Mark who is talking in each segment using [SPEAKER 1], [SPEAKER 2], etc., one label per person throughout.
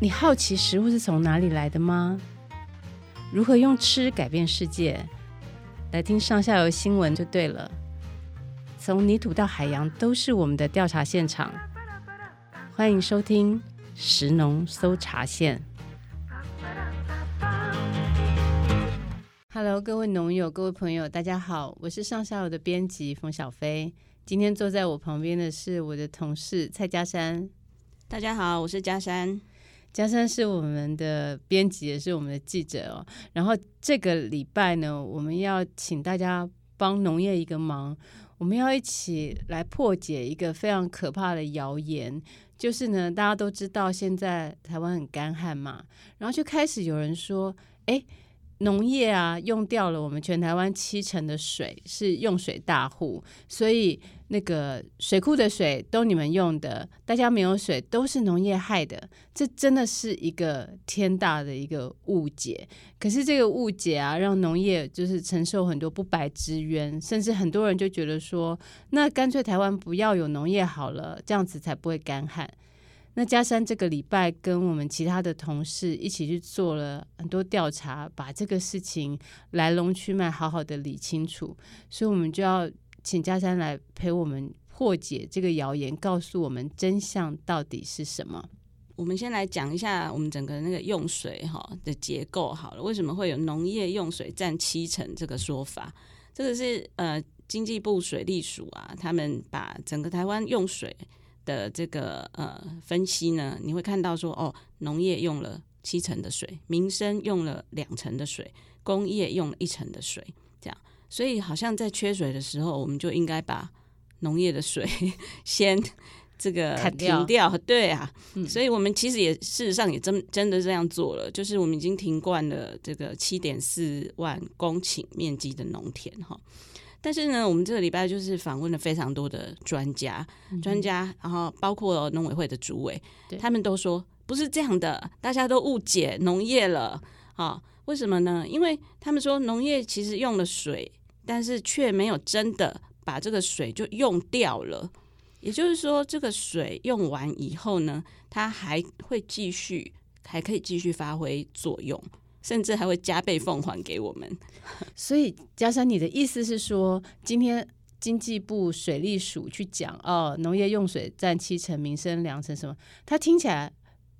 [SPEAKER 1] 你好奇食物是从哪里来的吗？如何用吃改变世界？来听上下游新闻就对了。从泥土到海洋，都是我们的调查现场。欢迎收听食农搜查线。Hello，各位农友、各位朋友，大家好，我是上下游的编辑冯小飞。今天坐在我旁边的是我的同事蔡家山。
[SPEAKER 2] 大家好，我是嘉山。
[SPEAKER 1] 佳珊是我们的编辑，也是我们的记者哦。然后这个礼拜呢，我们要请大家帮农业一个忙，我们要一起来破解一个非常可怕的谣言，就是呢，大家都知道现在台湾很干旱嘛，然后就开始有人说，哎。农业啊，用掉了我们全台湾七成的水，是用水大户，所以那个水库的水都你们用的，大家没有水都是农业害的，这真的是一个天大的一个误解。可是这个误解啊，让农业就是承受很多不白之冤，甚至很多人就觉得说，那干脆台湾不要有农业好了，这样子才不会干旱。那嘉珊这个礼拜跟我们其他的同事一起去做了很多调查，把这个事情来龙去脉好好的理清楚，所以我们就要请嘉珊来陪我们破解这个谣言，告诉我们真相到底是什么。
[SPEAKER 2] 我们先来讲一下我们整个那个用水哈的结构好了，为什么会有农业用水占七成这个说法？这个是呃经济部水利署啊，他们把整个台湾用水。的这个呃分析呢，你会看到说哦，农业用了七成的水，民生用了两成的水，工业用了一成的水，这样，所以好像在缺水的时候，我们就应该把农业的水 先这个停掉，对啊，嗯、所以我们其实也事实上也真真的这样做了，就是我们已经停灌了这个七点四万公顷面积的农田哈。但是呢，我们这个礼拜就是访问了非常多的专家，嗯、专家，然后包括农委会的主委，他们都说不是这样的，大家都误解农业了啊？为什么呢？因为他们说农业其实用了水，但是却没有真的把这个水就用掉了。也就是说，这个水用完以后呢，它还会继续，还可以继续发挥作用。甚至还会加倍奉还给我们，
[SPEAKER 1] 所以佳珊，你的意思是说，今天经济部水利署去讲哦，农业用水占七成，民生两成，什么？他听起来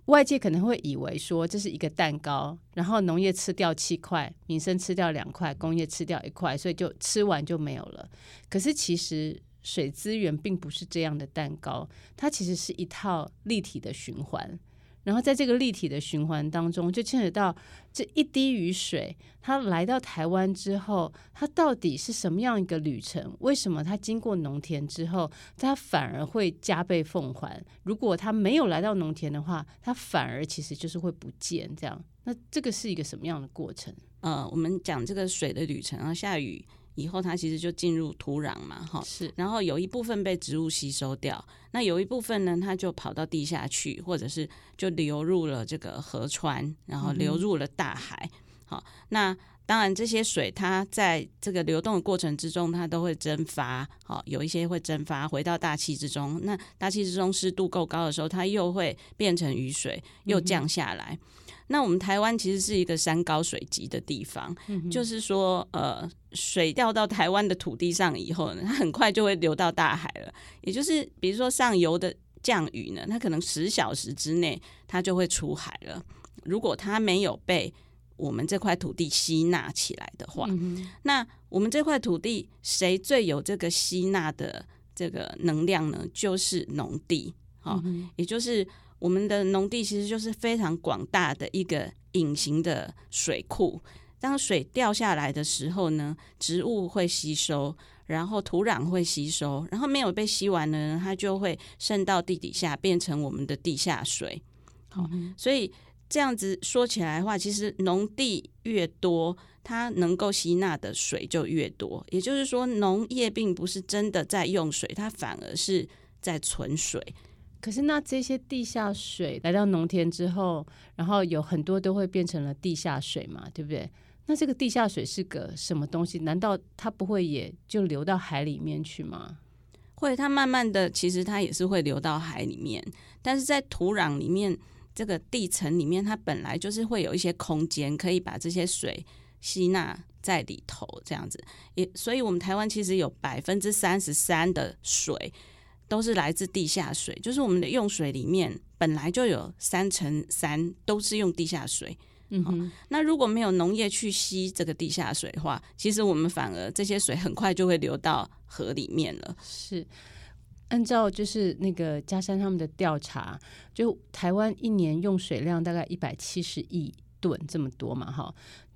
[SPEAKER 1] 外界可能会以为说这是一个蛋糕，然后农业吃掉七块，民生吃掉两块，工业吃掉一块，所以就吃完就没有了。可是其实水资源并不是这样的蛋糕，它其实是一套立体的循环。然后在这个立体的循环当中，就牵扯到这一滴雨水，它来到台湾之后，它到底是什么样一个旅程？为什么它经过农田之后，它反而会加倍奉还？如果它没有来到农田的话，它反而其实就是会不见。这样，那这个是一个什么样的过程？
[SPEAKER 2] 呃，我们讲这个水的旅程啊，下雨。以后它其实就进入土壤嘛，哈，是，然后有一部分被植物吸收掉，那有一部分呢，它就跑到地下去，或者是就流入了这个河川，然后流入了大海，好、嗯，那当然这些水它在这个流动的过程之中，它都会蒸发，好，有一些会蒸发回到大气之中，那大气之中湿度够高的时候，它又会变成雨水，又降下来。嗯那我们台湾其实是一个山高水急的地方，嗯、就是说，呃，水掉到台湾的土地上以后呢，它很快就会流到大海了。也就是，比如说上游的降雨呢，它可能十小时之内它就会出海了。如果它没有被我们这块土地吸纳起来的话，嗯、那我们这块土地谁最有这个吸纳的这个能量呢？就是农地，好、哦，嗯、也就是。我们的农地其实就是非常广大的一个隐形的水库。当水掉下来的时候呢，植物会吸收，然后土壤会吸收，然后没有被吸完的呢，它就会渗到地底下，变成我们的地下水。好，嗯，所以这样子说起来的话，其实农地越多，它能够吸纳的水就越多。也就是说，农业并不是真的在用水，它反而是在存水。
[SPEAKER 1] 可是，那这些地下水来到农田之后，然后有很多都会变成了地下水嘛，对不对？那这个地下水是个什么东西？难道它不会也就流到海里面去吗？
[SPEAKER 2] 会，它慢慢的，其实它也是会流到海里面。但是在土壤里面，这个地层里面，它本来就是会有一些空间，可以把这些水吸纳在里头，这样子。也，所以我们台湾其实有百分之三十三的水都是来自地下水，就是我们的用水里面本来就有三乘三都是用地下水。
[SPEAKER 1] 嗯哼、哦，
[SPEAKER 2] 那如果没有农业去吸这个地下水的话，其实我们反而这些水很快就会流到河里面了。
[SPEAKER 1] 是。按照就是那个嘉山他们的调查，就台湾一年用水量大概一百七十亿吨这么多嘛，哈，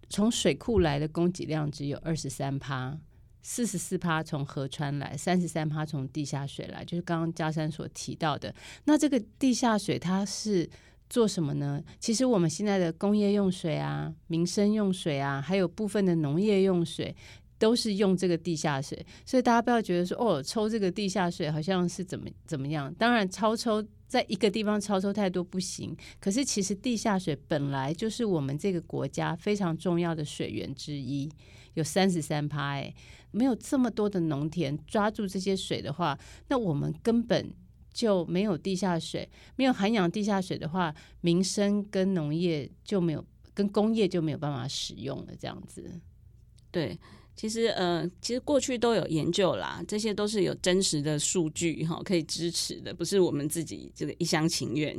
[SPEAKER 1] 从水库来的供给量只有二十三趴，四十四趴从河川来，三十三趴从地下水来，就是刚刚嘉山所提到的。那这个地下水它是做什么呢？其实我们现在的工业用水啊、民生用水啊，还有部分的农业用水。都是用这个地下水，所以大家不要觉得说哦，抽这个地下水好像是怎么怎么样。当然，超抽在一个地方超抽太多不行。可是其实地下水本来就是我们这个国家非常重要的水源之一，有三十三趴。哎，没有这么多的农田抓住这些水的话，那我们根本就没有地下水。没有涵养地下水的话，民生跟农业就没有，跟工业就没有办法使用了。这样子，
[SPEAKER 2] 对。其实，呃，其实过去都有研究啦，这些都是有真实的数据哈，可以支持的，不是我们自己这个一厢情愿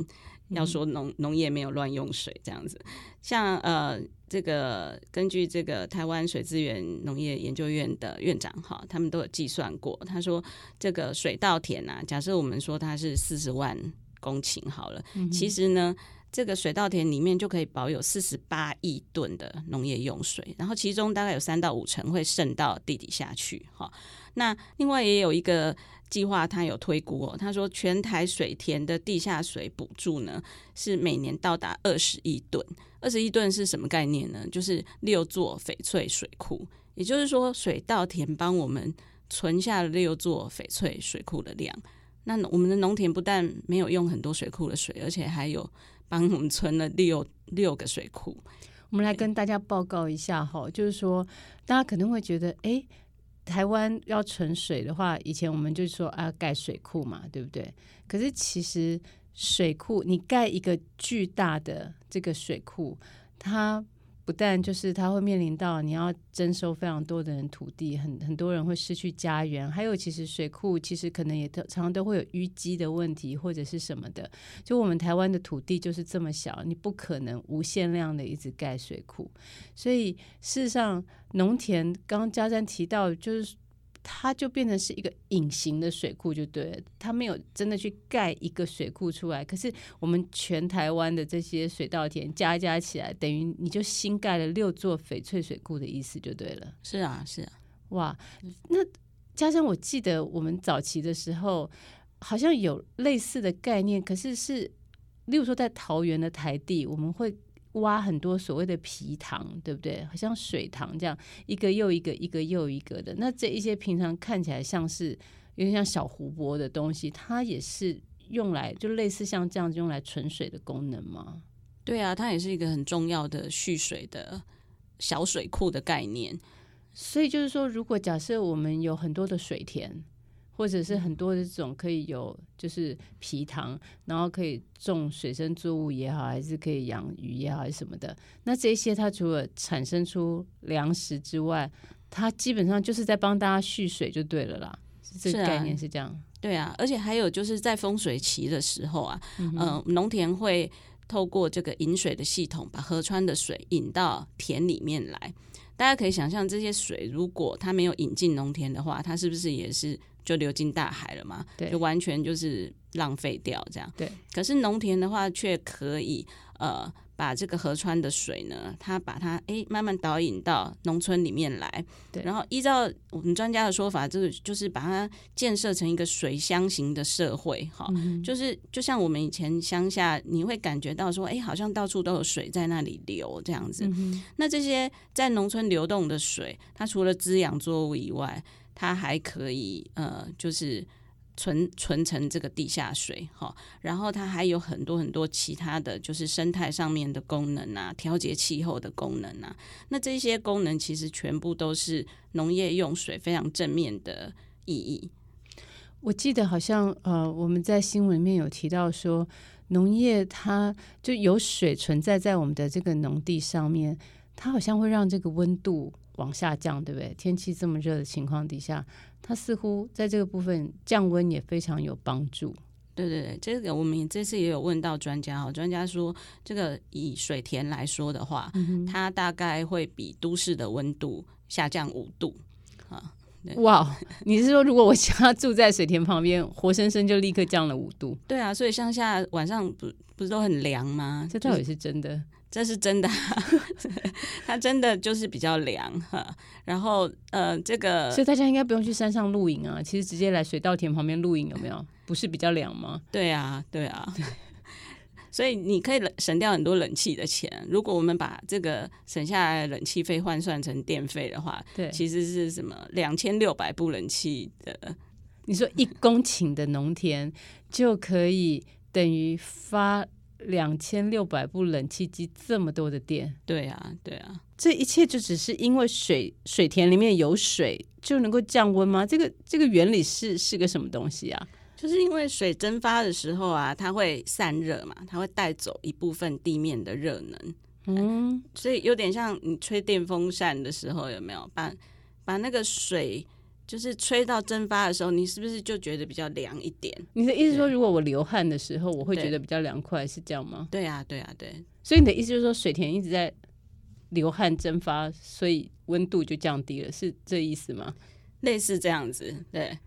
[SPEAKER 2] 要说农农业没有乱用水这样子。像呃，这个根据这个台湾水资源农业研究院的院长哈，他们都有计算过，他说这个水稻田啊，假设我们说它是四十万公顷好了，嗯、其实呢。这个水稻田里面就可以保有四十八亿吨的农业用水，然后其中大概有三到五成会渗到地底下去。哈，那另外也有一个计划，他有推估，他说全台水田的地下水补助呢是每年到达二十亿吨。二十亿吨是什么概念呢？就是六座翡翠水库，也就是说水稻田帮我们存下了六座翡翠水库的量。那我们的农田不但没有用很多水库的水，而且还有。帮我们存了六六个水库，
[SPEAKER 1] 我们来跟大家报告一下哈，就是说大家可能会觉得，哎，台湾要存水的话，以前我们就说啊，盖水库嘛，对不对？可是其实水库，你盖一个巨大的这个水库，它。不但就是它会面临到你要征收非常多的人土地，很很多人会失去家园，还有其实水库其实可能也常常都会有淤积的问题或者是什么的。就我们台湾的土地就是这么小，你不可能无限量的一直盖水库，所以事实上农田刚刚嘉珊提到就是。它就变成是一个隐形的水库，就对了。它没有真的去盖一个水库出来。可是我们全台湾的这些水稻田加加起来，等于你就新盖了六座翡翠水库的意思，就对了。
[SPEAKER 2] 是啊，是啊。
[SPEAKER 1] 哇，那加上，我记得我们早期的时候好像有类似的概念，可是是，例如说在桃园的台地，我们会。挖很多所谓的皮塘，对不对？好像水塘这样，一个又一个，一个又一个的。那这一些平常看起来像是有点像小湖泊的东西，它也是用来就类似像这样子用来存水的功能吗？
[SPEAKER 2] 对啊，它也是一个很重要的蓄水的小水库的概念。
[SPEAKER 1] 所以就是说，如果假设我们有很多的水田。或者是很多的这种可以有，就是皮塘，然后可以种水生作物也好，还是可以养鱼也好，还是什么的。那这些它除了产生出粮食之外，它基本上就是在帮大家蓄水就对了啦。这个概念是这样。
[SPEAKER 2] 对啊，而且还有就是在丰水期的时候啊，嗯、呃，农田会透过这个引水的系统，把河川的水引到田里面来。大家可以想象，这些水如果它没有引进农田的话，它是不是也是？就流进大海了嘛？
[SPEAKER 1] 对，
[SPEAKER 2] 就完全就是浪费掉这样。
[SPEAKER 1] 对，
[SPEAKER 2] 可是农田的话，却可以呃把这个河川的水呢，它把它哎慢慢导引到农村里面来。
[SPEAKER 1] 对，
[SPEAKER 2] 然后依照我们专家的说法，这个就是把它建设成一个水乡型的社会。哈、嗯，就是就像我们以前乡下，你会感觉到说，哎，好像到处都有水在那里流这样子。嗯、那这些在农村流动的水，它除了滋养作物以外，它还可以呃，就是存存成这个地下水哈，然后它还有很多很多其他的就是生态上面的功能啊，调节气候的功能啊，那这些功能其实全部都是农业用水非常正面的意义。
[SPEAKER 1] 我记得好像呃，我们在新闻里面有提到说，农业它就有水存在在我们的这个农地上面，它好像会让这个温度往下降，对不对？天气这么热的情况底下，它似乎在这个部分降温也非常有帮助。
[SPEAKER 2] 对对对，这个我们这次也有问到专家哈，专家说这个以水田来说的话，嗯、它大概会比都市的温度下降五度啊。
[SPEAKER 1] 哇，你是说如果我想要住在水田旁边，活生生就立刻降了五度？
[SPEAKER 2] 对啊，所以乡下晚上不不是都很凉吗？
[SPEAKER 1] 这倒也是真的。
[SPEAKER 2] 这是真的，它真的就是比较凉哈。然后呃，这个
[SPEAKER 1] 所以大家应该不用去山上露营啊，其实直接来水稻田旁边露营有没有？不是比较凉吗？
[SPEAKER 2] 对啊，对啊。所以你可以省掉很多冷气的钱。如果我们把这个省下来的冷气费换算成电费的话，对，其实是什么两千六百部冷气的。
[SPEAKER 1] 你说一公顷的农田就可以等于发。两千六百部冷气机，这么多的电，
[SPEAKER 2] 对啊，对啊，
[SPEAKER 1] 这一切就只是因为水水田里面有水就能够降温吗？这个这个原理是是个什么东西啊？
[SPEAKER 2] 就是因为水蒸发的时候啊，它会散热嘛，它会带走一部分地面的热能，嗯，所以有点像你吹电风扇的时候，有没有把把那个水。就是吹到蒸发的时候，你是不是就觉得比较凉一点？
[SPEAKER 1] 你的意思说，如果我流汗的时候，我会觉得比较凉快，是这样吗？
[SPEAKER 2] 对啊，对啊，对。
[SPEAKER 1] 所以你的意思就是说，水田一直在流汗蒸发，所以温度就降低了，是这意思吗？
[SPEAKER 2] 类似这样子，对。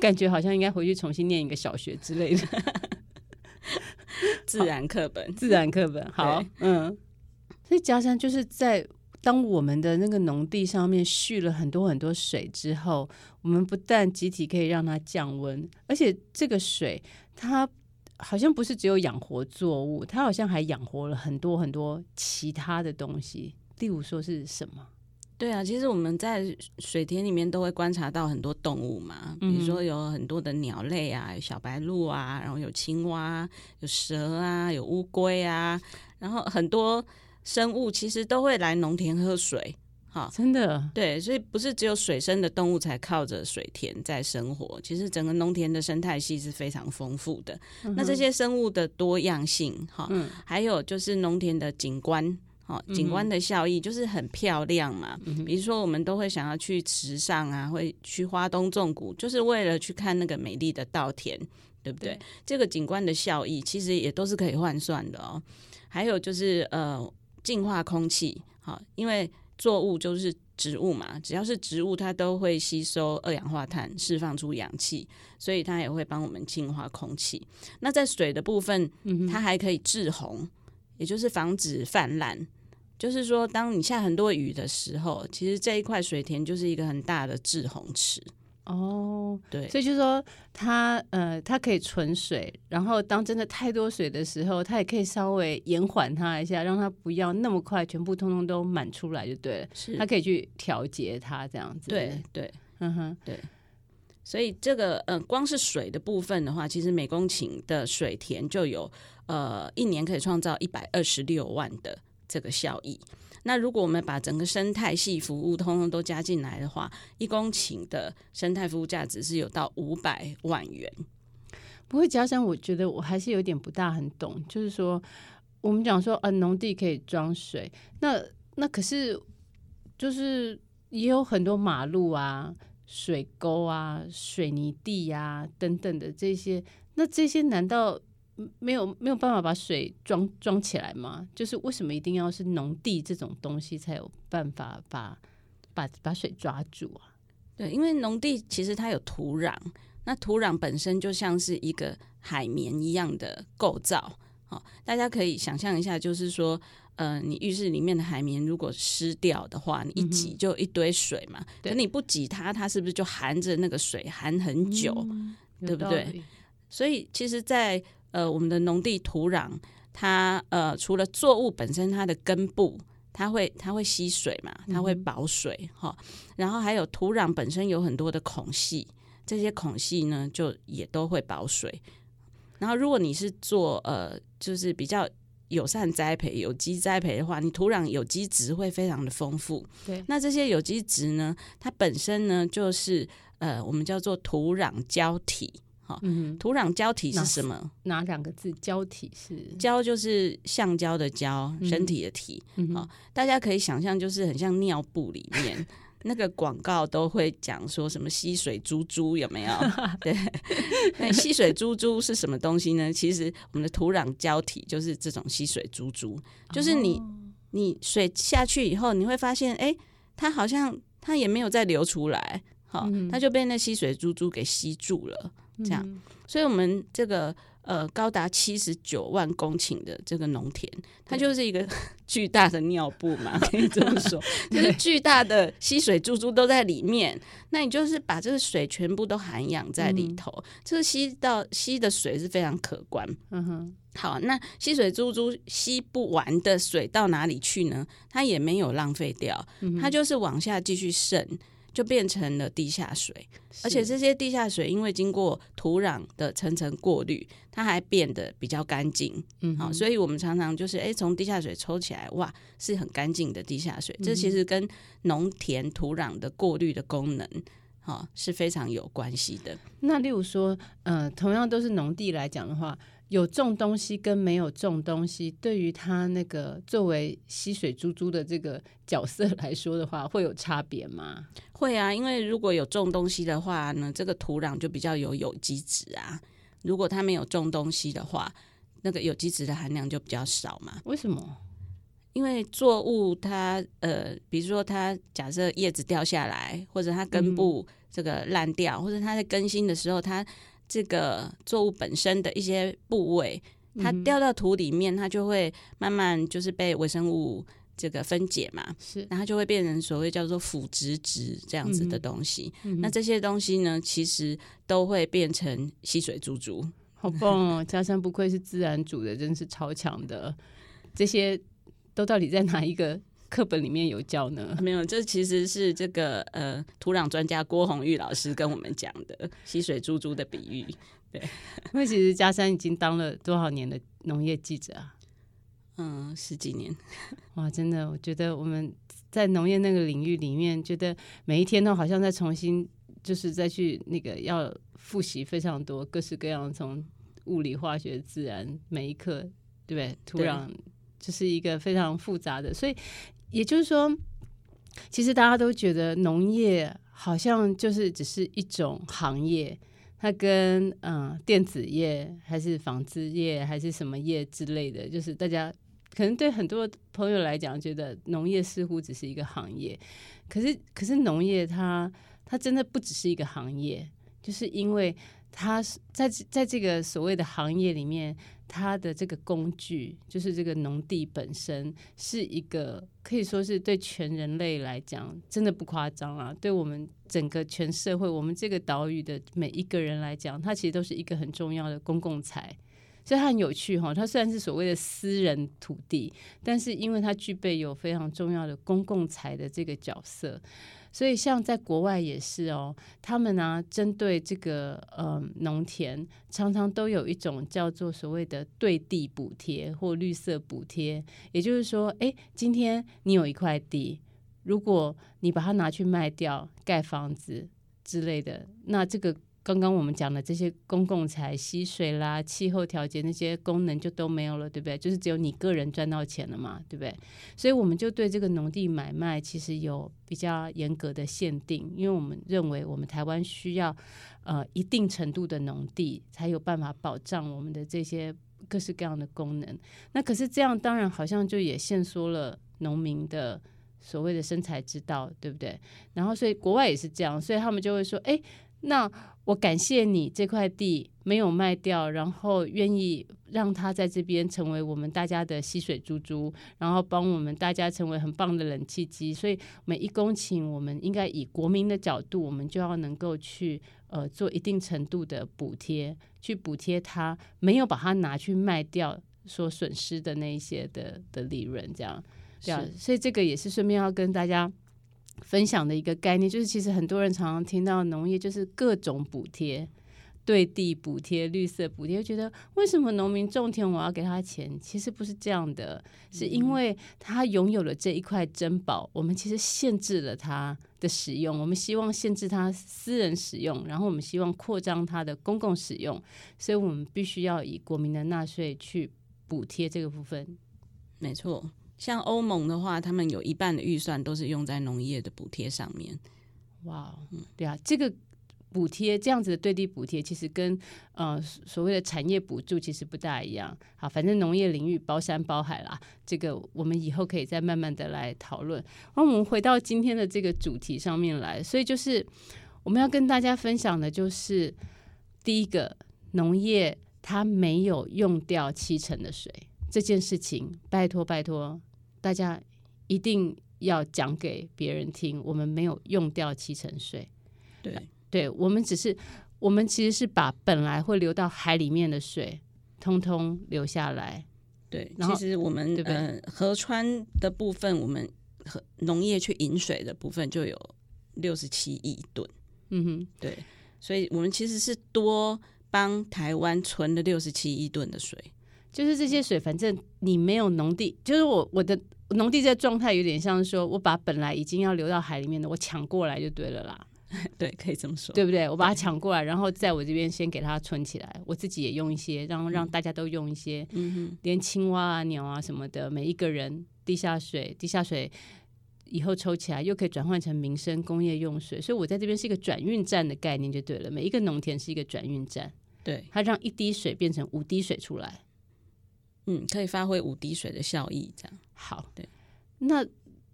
[SPEAKER 1] 感觉好像应该回去重新念一个小学之类的
[SPEAKER 2] 自然课本，
[SPEAKER 1] 自然课本。好，嗯。所以家山就是在。当我们的那个农地上面蓄了很多很多水之后，我们不但集体可以让它降温，而且这个水它好像不是只有养活作物，它好像还养活了很多很多其他的东西。例如说是什么？
[SPEAKER 2] 对啊，其实我们在水田里面都会观察到很多动物嘛，比如说有很多的鸟类啊，有小白鹭啊，然后有青蛙、有蛇啊，有乌龟啊，然后很多。生物其实都会来农田喝水，哈，
[SPEAKER 1] 真的，
[SPEAKER 2] 对，所以不是只有水生的动物才靠着水田在生活，其实整个农田的生态系是非常丰富的。嗯、那这些生物的多样性，哈、嗯，还有就是农田的景观，哈，景观的效益就是很漂亮嘛。嗯、比如说，我们都会想要去池上啊，会去花东纵谷，就是为了去看那个美丽的稻田，对不对？对，这个景观的效益其实也都是可以换算的哦。还有就是呃。净化空气，好，因为作物就是植物嘛，只要是植物，它都会吸收二氧化碳，释放出氧气，所以它也会帮我们净化空气。那在水的部分，它还可以制洪，也就是防止泛滥。就是说，当你下很多雨的时候，其实这一块水田就是一个很大的滞洪池。
[SPEAKER 1] 哦，对，所以就是说它呃，它可以存水，然后当真的太多水的时候，它也可以稍微延缓它一下，让它不要那么快全部通通都满出来就对了。是，它可以去调节它这样子。
[SPEAKER 2] 对对，嗯哼，对。所以这个呃，光是水的部分的话，其实每公顷的水田就有呃一年可以创造一百二十六万的这个效益。那如果我们把整个生态系服务通通都加进来的话，一公顷的生态服务价值是有到五百万元。
[SPEAKER 1] 不过佳珊，我觉得我还是有点不大很懂，就是说我们讲说呃，农地可以装水，那那可是就是也有很多马路啊、水沟啊、水泥地呀、啊、等等的这些，那这些难道？没有没有办法把水装装起来吗？就是为什么一定要是农地这种东西才有办法把把把水抓住啊？
[SPEAKER 2] 对，因为农地其实它有土壤，那土壤本身就像是一个海绵一样的构造。好，大家可以想象一下，就是说，呃，你浴室里面的海绵如果湿掉的话，你一挤就一堆水嘛。可、嗯、你不挤它，它是不是就含着那个水含很久？嗯、对不对？所以其实，在呃，我们的农地土壤，它呃，除了作物本身它的根部，它会它会吸水嘛，它会保水哈、嗯。然后还有土壤本身有很多的孔隙，这些孔隙呢，就也都会保水。然后如果你是做呃，就是比较友善栽培、有机栽培的话，你土壤有机质会非常的丰富。对，那这些有机质呢，它本身呢，就是呃，我们叫做土壤胶体。好，嗯、土壤胶体是什么？
[SPEAKER 1] 哪两个字？胶体是
[SPEAKER 2] 胶，就是橡胶的胶，身体的体。好、嗯，大家可以想象，就是很像尿布里面 那个广告都会讲说什么吸水珠珠有没有？对，那吸水珠珠是什么东西呢？其实我们的土壤胶体就是这种吸水珠珠，就是你、哦、你水下去以后，你会发现，哎，它好像它也没有再流出来。好，它就被那吸水珠珠给吸住了，这样，嗯、所以我们这个呃高达七十九万公顷的这个农田，它就是一个 巨大的尿布嘛，可以这么说，就是巨大的吸水珠珠都在里面。那你就是把这个水全部都涵养在里头，嗯、这个吸到吸的水是非常可观。嗯哼，好，那吸水珠珠吸不完的水到哪里去呢？它也没有浪费掉，它就是往下继续渗。就变成了地下水，而且这些地下水因为经过土壤的层层过滤，它还变得比较干净。嗯，好，所以我们常常就是哎，从地下水抽起来，哇，是很干净的地下水。这其实跟农田土壤的过滤的功能，哈，是非常有关系的。
[SPEAKER 1] 那例如说，呃，同样都是农地来讲的话。有种东西跟没有种东西，对于他那个作为吸水珠珠的这个角色来说的话，会有差别吗？
[SPEAKER 2] 会啊，因为如果有种东西的话呢，这个土壤就比较有有机质啊。如果它没有种东西的话，那个有机质的含量就比较少嘛。
[SPEAKER 1] 为什么？
[SPEAKER 2] 因为作物它呃，比如说它假设叶子掉下来，或者它根部这个烂掉，嗯、或者它在更新的时候它。这个作物本身的一些部位，它掉到土里面，它就会慢慢就是被微生物这个分解嘛，是，然后它就会变成所谓叫做腐殖质这样子的东西。嗯、那这些东西呢，其实都会变成吸水珠珠。
[SPEAKER 1] 好棒哦！嘉山不愧是自然组的，真是超强的。这些都到底在哪一个？课本里面有教呢？
[SPEAKER 2] 没有，这其实是这个呃土壤专家郭红玉老师跟我们讲的吸水珠珠的比喻。对，
[SPEAKER 1] 因为其实嘉山已经当了多少年的农业记者啊？
[SPEAKER 2] 嗯，十几年。
[SPEAKER 1] 哇，真的，我觉得我们在农业那个领域里面，觉得每一天都好像在重新，就是再去那个要复习非常多各式各样，从物理、化学、自然每一课，对不对？土壤就是一个非常复杂的，所以。也就是说，其实大家都觉得农业好像就是只是一种行业，它跟嗯电子业还是纺织业还是什么业之类的，就是大家可能对很多朋友来讲，觉得农业似乎只是一个行业。可是，可是农业它它真的不只是一个行业，就是因为它在在这个所谓的行业里面。它的这个工具，就是这个农地本身，是一个可以说是对全人类来讲，真的不夸张啊！对我们整个全社会，我们这个岛屿的每一个人来讲，它其实都是一个很重要的公共财。所以它很有趣哈，它虽然是所谓的私人土地，但是因为它具备有非常重要的公共财的这个角色。所以，像在国外也是哦，他们呢、针对这个呃农田，常常都有一种叫做所谓的对地补贴或绿色补贴。也就是说，哎，今天你有一块地，如果你把它拿去卖掉盖房子之类的，那这个。刚刚我们讲的这些公共财、吸水啦、气候调节那些功能就都没有了，对不对？就是只有你个人赚到钱了嘛，对不对？所以我们就对这个农地买卖其实有比较严格的限定，因为我们认为我们台湾需要呃一定程度的农地，才有办法保障我们的这些各式各样的功能。那可是这样，当然好像就也限缩了农民的所谓的生财之道，对不对？然后所以国外也是这样，所以他们就会说，哎。那我感谢你这块地没有卖掉，然后愿意让它在这边成为我们大家的吸水珠珠，然后帮我们大家成为很棒的冷气机。所以每一公顷，我们应该以国民的角度，我们就要能够去呃做一定程度的补贴，去补贴它没有把它拿去卖掉所损失的那一些的的利润，这样这样。所以这个也是顺便要跟大家。分享的一个概念，就是其实很多人常常听到农业就是各种补贴，对地补贴、绿色补贴，觉得为什么农民种田我要给他钱？其实不是这样的，是因为他拥有了这一块珍宝，我们其实限制了他的使用，我们希望限制他私人使用，然后我们希望扩张他的公共使用，所以我们必须要以国民的纳税去补贴这个部分。
[SPEAKER 2] 没错，像欧盟的话，他们有一半的预算都是用在农业的补贴上面。
[SPEAKER 1] 哇，嗯，对啊，这个。补贴这样子的对地补贴，其实跟呃所谓的产业补助其实不大一样。好，反正农业领域包山包海啦，这个我们以后可以再慢慢的来讨论。那我们回到今天的这个主题上面来，所以就是我们要跟大家分享的就是第一个，农业它没有用掉七成的水这件事情，拜托拜托大家一定要讲给别人听，我们没有用掉七成水，
[SPEAKER 2] 对。
[SPEAKER 1] 对，我们只是，我们其实是把本来会流到海里面的水，通通留下来。
[SPEAKER 2] 对，然其实我们呃河川的部分，我们和农业去引水的部分就有六十七亿吨。
[SPEAKER 1] 嗯哼，
[SPEAKER 2] 对，所以我们其实是多帮台湾存了六十七亿吨的水。
[SPEAKER 1] 就是这些水，反正你没有农地，就是我我的农地这状态有点像说，我把本来已经要流到海里面的，我抢过来就对了啦。
[SPEAKER 2] 对，可以这么说，
[SPEAKER 1] 对不对？我把它抢过来，然后在我这边先给它存起来，我自己也用一些，然后让大家都用一些，
[SPEAKER 2] 嗯哼，
[SPEAKER 1] 连青蛙啊、鸟啊什么的，每一个人地下水，地下水以后抽起来又可以转换成民生工业用水，所以我在这边是一个转运站的概念就对了。每一个农田是一个转运站，
[SPEAKER 2] 对，
[SPEAKER 1] 它让一滴水变成五滴水出来，
[SPEAKER 2] 嗯，可以发挥五滴水的效益，这样
[SPEAKER 1] 好。
[SPEAKER 2] 对，
[SPEAKER 1] 那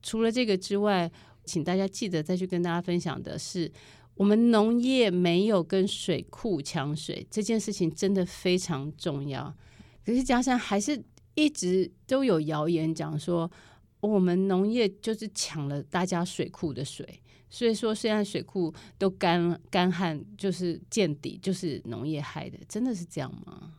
[SPEAKER 1] 除了这个之外。请大家记得再去跟大家分享的是，我们农业没有跟水库抢水这件事情真的非常重要。可是嘉珊还是一直都有谣言讲说，我们农业就是抢了大家水库的水，所以说现在水库都干干旱，就是见底，就是农业害的，真的是这样吗？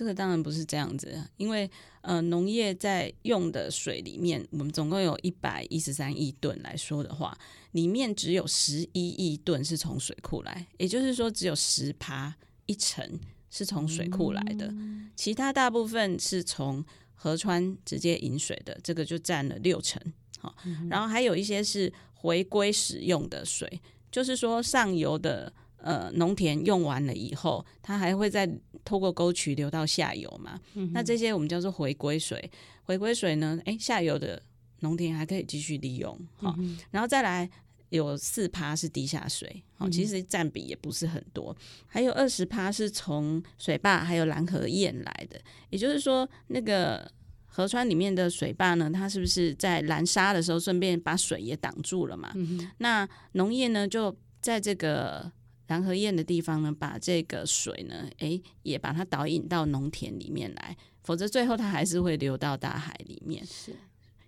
[SPEAKER 2] 这个当然不是这样子，因为呃，农业在用的水里面，我们总共有一百一十三亿吨来说的话，里面只有十一亿吨是从水库来，也就是说只有十趴一成是从水库来的，嗯、其他大部分是从河川直接引水的，这个就占了六成。好，嗯、然后还有一些是回归使用的水，就是说上游的。呃，农田用完了以后，它还会再透过沟渠流到下游嘛？嗯、那这些我们叫做回归水。回归水呢，哎，下游的农田还可以继续利用。好、嗯，然后再来有四趴是地下水，好，其实占比也不是很多。嗯、还有二十趴是从水坝还有拦河堰来的，也就是说，那个河川里面的水坝呢，它是不是在拦沙的时候顺便把水也挡住了嘛？嗯、那农业呢，就在这个。拦河堰的地方呢，把这个水呢，诶，也把它导引到农田里面来，否则最后它还是会流到大海里面。
[SPEAKER 1] 是，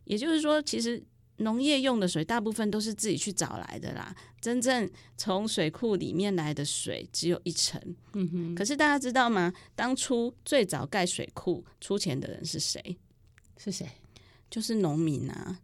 [SPEAKER 2] 也就是说，其实农业用的水大部分都是自己去找来的啦，真正从水库里面来的水只有一成。
[SPEAKER 1] 嗯哼。
[SPEAKER 2] 可是大家知道吗？当初最早盖水库出钱的人是谁？
[SPEAKER 1] 是谁？
[SPEAKER 2] 就是农民啊！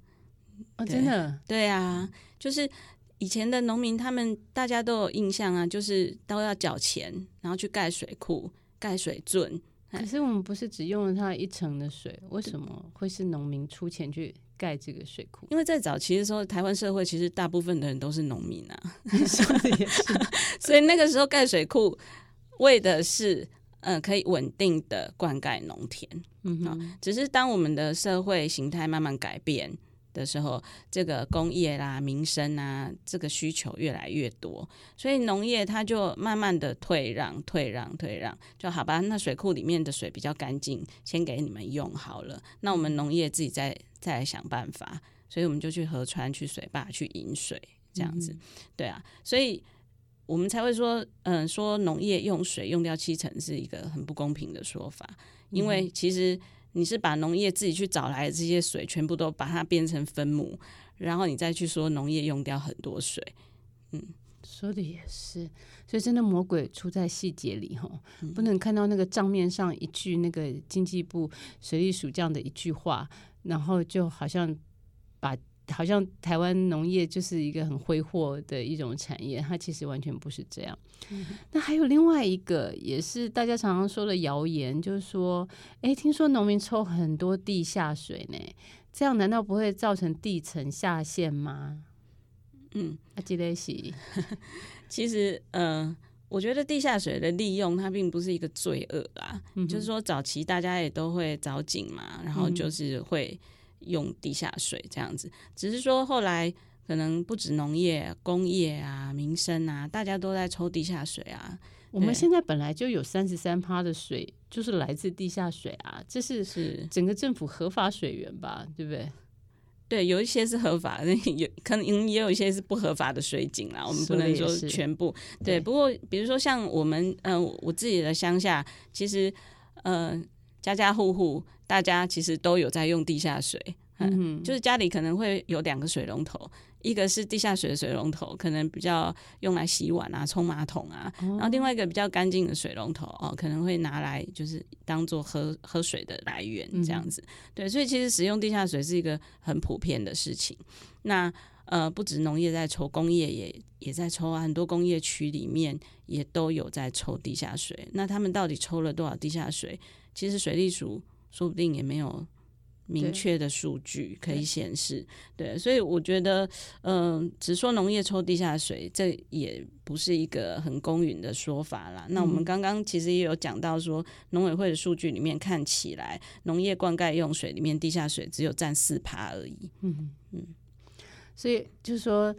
[SPEAKER 1] 哦，真的？
[SPEAKER 2] 对啊，就是。以前的农民，他们大家都有印象啊，就是都要缴钱，然后去盖水库、盖水圳。
[SPEAKER 1] 可是我们不是只用了它一层的水，为什么会是农民出钱去盖这个水库？
[SPEAKER 2] 因为在早期的时候，台湾社会其实大部分的人都是农民啊，所以那个时候盖水库为的是，呃，可以稳定的灌溉农田。
[SPEAKER 1] 嗯哼，
[SPEAKER 2] 只是当我们的社会形态慢慢改变。的时候，这个工业啦、民生啊，这个需求越来越多，所以农业它就慢慢的退让、退让、退让，就好吧。那水库里面的水比较干净，先给你们用好了。那我们农业自己再再来想办法，所以我们就去河川、去水坝去引水，这样子。嗯、对啊，所以我们才会说，嗯、呃，说农业用水用掉七成是一个很不公平的说法，因为其实。你是把农业自己去找来的这些水，全部都把它变成分母，然后你再去说农业用掉很多水，嗯，
[SPEAKER 1] 说的也是，所以真的魔鬼出在细节里哈，不能看到那个账面上一句那个经济部水利署这样的一句话，然后就好像把好像台湾农业就是一个很挥霍的一种产业，它其实完全不是这样。嗯、那还有另外一个，也是大家常常说的谣言，就是说，哎，听说农民抽很多地下水呢，这样难道不会造成地层下陷吗？嗯，阿基雷西，
[SPEAKER 2] 其实，呃，我觉得地下水的利用它并不是一个罪恶啦，嗯、就是说早期大家也都会凿井嘛，然后就是会。用地下水这样子，只是说后来可能不止农业、工业啊、民生啊，大家都在抽地下水啊。
[SPEAKER 1] 我们现在本来就有三十三趴的水就是来自地下水啊，这是是整个政府合法水源吧？对不对？
[SPEAKER 2] 对，有一些是合法的，有可能也有一些是不合法的水井啦。我们不能说全部。对，对，不过比如说像我们，嗯、呃，我自己的乡下，其实，嗯、呃。家家户户，大家其实都有在用地下水，嗯，嗯，就是家里可能会有两个水龙头，一个是地下水的水龙头，可能比较用来洗碗啊、冲马桶啊，哦，然后另外一个比较干净的水龙头哦，可能会拿来就是当做喝喝水的来源这样子，嗯。对，所以其实使用地下水是一个很普遍的事情。那呃，不止农业在抽，工业也也在抽啊，很多工业区里面也都有在抽地下水。那他们到底抽了多少地下水？其实水利署说不定也没有明确的数据可以显示，对，对，所以我觉得，嗯、呃，只说农业抽地下水，这也不是一个很公允的说法啦。那我们刚刚其实也有讲到说，农委会的数据里面看起来，农业灌溉用水里面地下水只有占四趴而已。嗯嗯，
[SPEAKER 1] 所以就是说。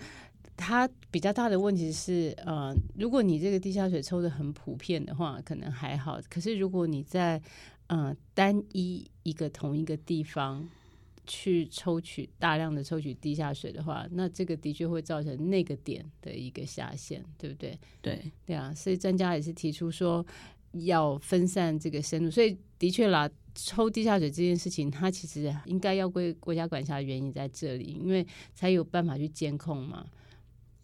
[SPEAKER 1] 它比较大的问题是，呃，如果你这个地下水抽的很普遍的话，可能还好。可是如果你在呃单一一个同一个地方去抽取大量的抽取地下水的话，那这个的确会造成那个点的一个下限，对不对？
[SPEAKER 2] 对
[SPEAKER 1] 对啊，所以专家也是提出说要分散这个深度。所以的确啦，抽地下水这件事情，它其实应该要归国家管辖的原因在这里，因为才有办法去监控嘛。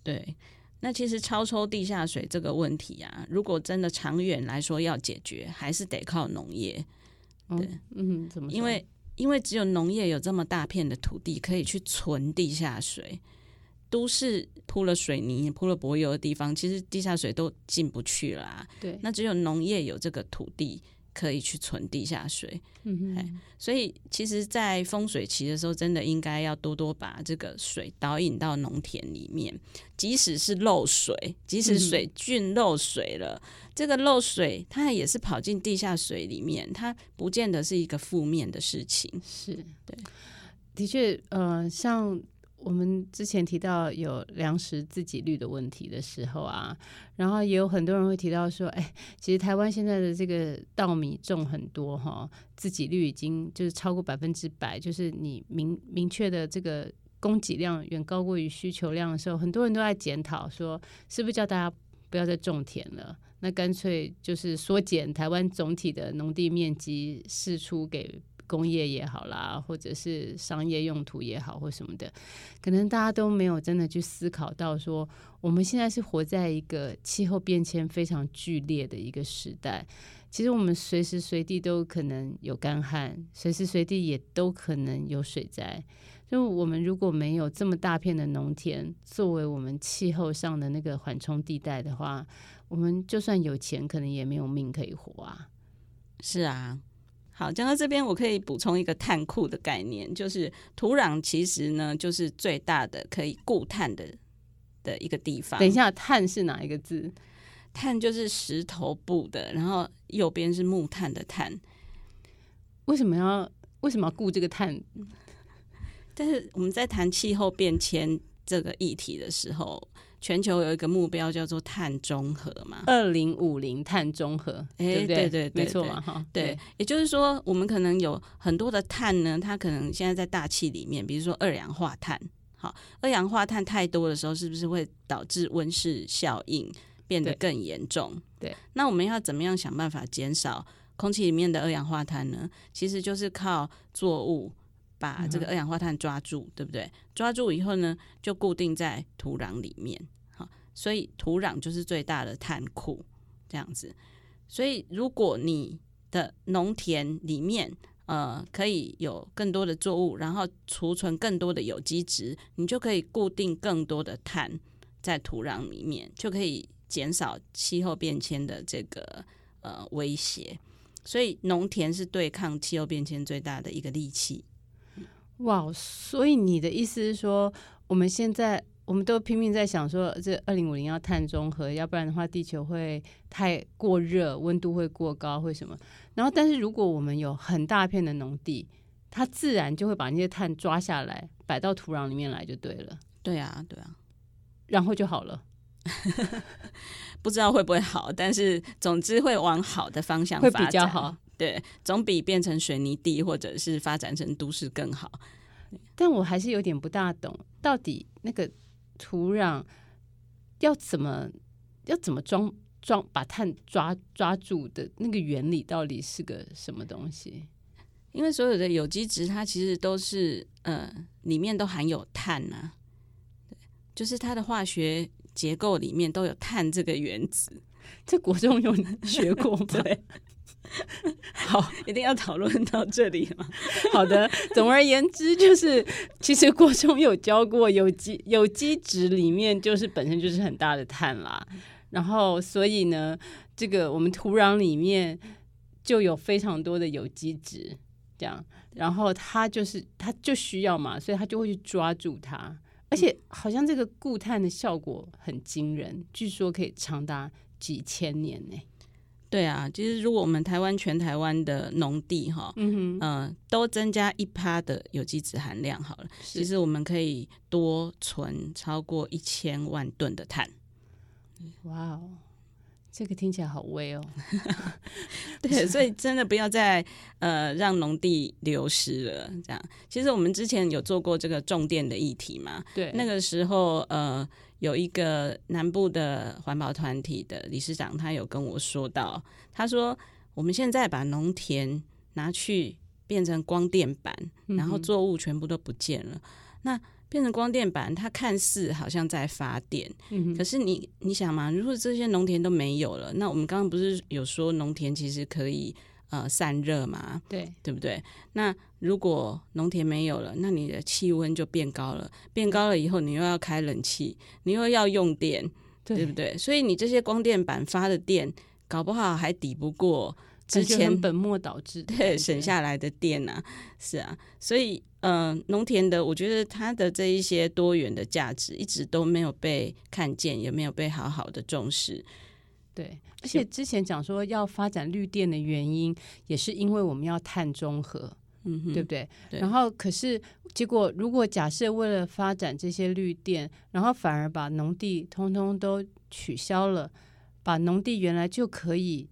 [SPEAKER 2] 对，那其实超抽地下水这个问题啊，如果真的长远来说要解决，还是得靠农业。对，
[SPEAKER 1] 嗯，怎么？
[SPEAKER 2] 因为因为只有农业有这么大片的土地可以去存地下水，都市铺了水泥、铺了柏油的地方，其实地下水都进不去啦。
[SPEAKER 1] 对，
[SPEAKER 2] 那只有农业有这个土地。可以去存地下水，嗯哼，所以其实，在丰水期的时候，真的应该要多多把这个水导引到农田里面。即使是漏水，即使水圳漏水了，嗯，这个漏水它也是跑进地下水里面，它不见得是一个负面的事情。
[SPEAKER 1] 是对，的确，呃，像。我们之前提到有粮食自给率的问题的时候啊，然后也有很多人会提到说，哎，其实台湾现在的这个稻米种很多哈，自给率已经就是超过百分之百，就是你明明确的这个供给量远高过于需求量的时候，很多人都在检讨说，是不是叫大家不要再种田了？那干脆就是缩减台湾总体的农地面积，释出给。工业也好啦，或者是商业用途也好，或什么的，可能大家都没有真的去思考到说，我们现在是活在一个气候变迁非常剧烈的一个时代。其实我们随时随地都可能有干旱，随时随地也都可能有水灾。就我们如果没有这么大片的农田作为我们气候上的那个缓冲地带的话，我们就算有钱，可能也没有命可以活啊。
[SPEAKER 2] 是啊。好，讲到这边，我可以补充一个碳库的概念，就是土壤其实呢，就是最大的可以固碳的的一个地方。
[SPEAKER 1] 等一下，碳是哪一个字？
[SPEAKER 2] 碳就是石头部的，然后右边是木炭的炭。
[SPEAKER 1] 为什么要为什么要顾这个碳？
[SPEAKER 2] 但是我们在谈气候变迁这个议题的时候。全球有一个目标叫做碳中和嘛，
[SPEAKER 1] 二零五零碳中和，
[SPEAKER 2] 哎、欸，对对对，
[SPEAKER 1] 没错嘛，哈，
[SPEAKER 2] 对，也就是说，我们可能有很多的碳呢，它可能现在在大气里面，比如说二氧化碳，好，二氧化碳太多的时候，是不是会导致温室效应变得更严重？
[SPEAKER 1] 对，对，
[SPEAKER 2] 那我们要怎么样想办法减少空气里面的二氧化碳呢？其实就是靠作物。把这个二氧化碳抓住，嗯，对不对？抓住以后呢，就固定在土壤里面，好，所以土壤就是最大的碳库，这样子。所以如果你的农田里面呃可以有更多的作物，然后储存更多的有机质，你就可以固定更多的碳在土壤里面，就可以减少气候变迁的这个呃威胁。所以农田是对抗气候变迁最大的一个利器。
[SPEAKER 1] 哇，所以你的意思是说，我们现在我们都拼命在想说，这二零五零要碳中和，要不然的话，地球会太过热，温度会过高，会什么？然后，但是如果我们有很大片的农地，它自然就会把那些碳抓下来，摆到土壤里面来，就对了。
[SPEAKER 2] 对啊，对啊，
[SPEAKER 1] 然后就好了。
[SPEAKER 2] 不知道会不会好，但是总之会往好的方向
[SPEAKER 1] 发展，会比较好。
[SPEAKER 2] 对，总比变成水泥地或者是发展成都市更好。
[SPEAKER 1] 但我还是有点不大懂，到底那个土壤要怎么要怎么装装把碳抓抓住的那个原理到底是个什么东西？
[SPEAKER 2] 因为所有的有机质它其实都是呃里面都含有碳啊，就是它的化学结构里面都有碳这个原子。
[SPEAKER 1] 这国中有学过吗？
[SPEAKER 2] 对。好，一定要讨论到这里吗？
[SPEAKER 1] 好的，总而言之，就是其实国中有教过有机有机质里面就是本身就是很大的碳啦，然后所以呢，这个我们土壤里面就有非常多的有机质，这样，然后它就是它就需要嘛，所以它就会去抓住它，而且好像这个固碳的效果很惊人，据说可以长达几千年呢。
[SPEAKER 2] 对啊，其实如果我们台湾全台湾的农地哈，嗯哼，呃，都增加一趴的有机质含量好了，其实我们可以多存超过一千万吨的碳。
[SPEAKER 1] 哇哦，这个听起来好威哦。
[SPEAKER 2] 对，所以真的不要再呃让农地流失了。这样，其实我们之前有做过这个重电的议题嘛，
[SPEAKER 1] 对，
[SPEAKER 2] 那个时候呃。有一个南部的环保团体的理事长，他有跟我说到，他说我们现在把农田拿去变成光电板，然后作物全部都不见了。嗯、那变成光电板，它看似好像在发电，嗯、可是你你想嘛，如果这些农田都没有了，那我们刚刚不是有说农田其实可以。呃，散热嘛，
[SPEAKER 1] 对，
[SPEAKER 2] 对不对？那如果农田没有了，那你的气温就变高了，变高了以后，你又要开冷气，你又要用电，对，对不对？所以你这些光电板发的电，搞不好还抵不过之前
[SPEAKER 1] 本末倒置
[SPEAKER 2] 对省下来的电啊，是啊。所以，呃，农田的，我觉得它的这一些多元的价值，一直都没有被看见，也没有被好好的重视。
[SPEAKER 1] 对，而且之前讲说要发展绿电的原因，也是因为我们要碳中和，嗯哼，对不对？
[SPEAKER 2] 对。
[SPEAKER 1] 然后，可是结果，如果假设为了发展这些绿电，然后反而把农地通通都取消了，把农地原来就可以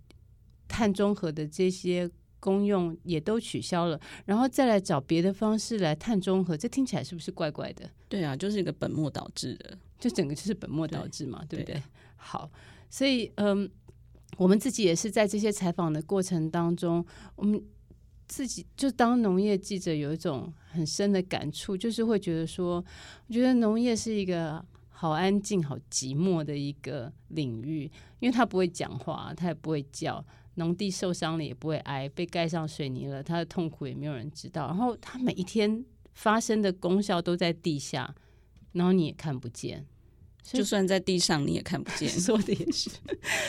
[SPEAKER 1] 碳中和的这些公用也都取消了，然后再来找别的方式来碳中和，这听起来是不是怪怪的？
[SPEAKER 2] 对啊，就是一个本末倒置的，
[SPEAKER 1] 就整个就是本末倒置嘛，对，对不对？
[SPEAKER 2] 对。
[SPEAKER 1] 好。所以，嗯，我们自己也是在这些采访的过程当中，我们自己就当农业记者有一种很深的感触，就是会觉得说，我觉得农业是一个好安静、好寂寞的一个领域，因为它不会讲话，它也不会叫，农地受伤了也不会哀，被盖上水泥了，它的痛苦也没有人知道，然后它每一天发生的功效都在地下，然后你也看不见。
[SPEAKER 2] 就算在地上，你也看不见。
[SPEAKER 1] 说的也是，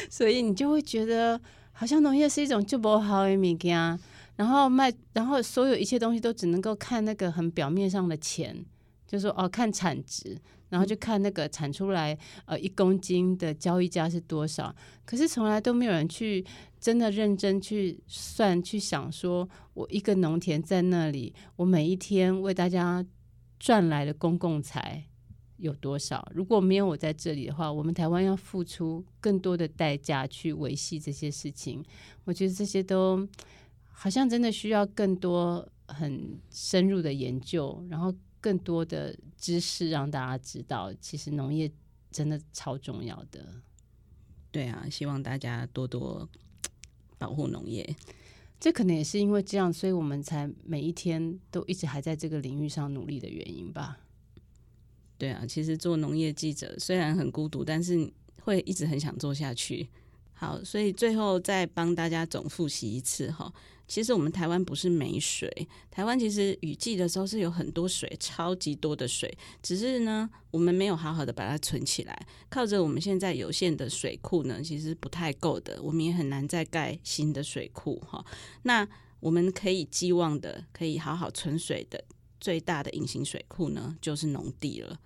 [SPEAKER 1] 所以你就会觉得，好像农业是一种就不好的物件，然后卖，然后所有一切东西都只能够看那个很表面上的钱，就说哦，看产值，然后就看那个产出来呃一公斤的交易价是多少，可是从来都没有人去真的认真去算，去想说我一个农田在那里，我每一天为大家赚来的公共财。有多少？如果没有我在这里的话，我们台湾要付出更多的代价去维系这些事情。我觉得这些都好像真的需要更多很深入的研究，然后更多的知识让大家知道，其实农业真的超重要的。
[SPEAKER 2] 对啊，希望大家多多 保护农业。
[SPEAKER 1] 这可能也是因为这样，所以我们才每一天都一直还在这个领域上努力的原因吧。
[SPEAKER 2] 对啊，其实做农业记者虽然很孤独，但是会一直很想做下去。好，所以最后再帮大家总复习一次哈。其实我们台湾不是没水，台湾其实雨季的时候是有很多水，超级多的水，只是呢，我们没有好好的把它存起来，靠着我们现在有限的水库呢，其实不太够的，我们也很难再盖新的水库哈。那我们可以寄望的，可以好好存水的最大的隐形水库呢，就是农地了。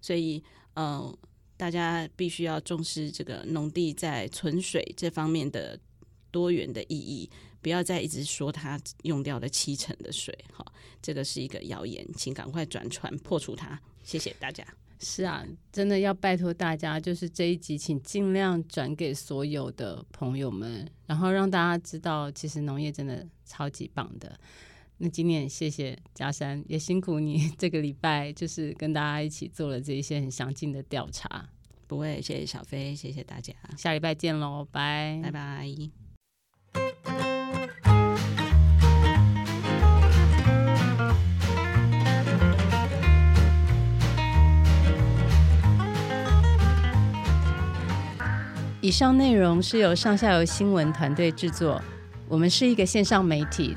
[SPEAKER 2] 所以呃，大家必须要重视这个农地在存水这方面的多元的意义。不要再一直说它用掉了七成的水，哈，这个是一个谣言，请赶快转传破除它，谢谢大家。
[SPEAKER 1] 是啊，真的要拜托大家，就是这一集，请尽量转给所有的朋友们，然后让大家知道，其实农业真的超级棒的。那今天谢谢嘉山，也辛苦你 这个礼拜就是跟大家一起做了这一些很详尽的调查。
[SPEAKER 2] 不会，谢谢小飞，谢谢大家，
[SPEAKER 1] 下礼拜见喽，拜
[SPEAKER 2] 拜拜。
[SPEAKER 1] 以上内容是由上下游新闻团队制作。我们是一个线上媒体，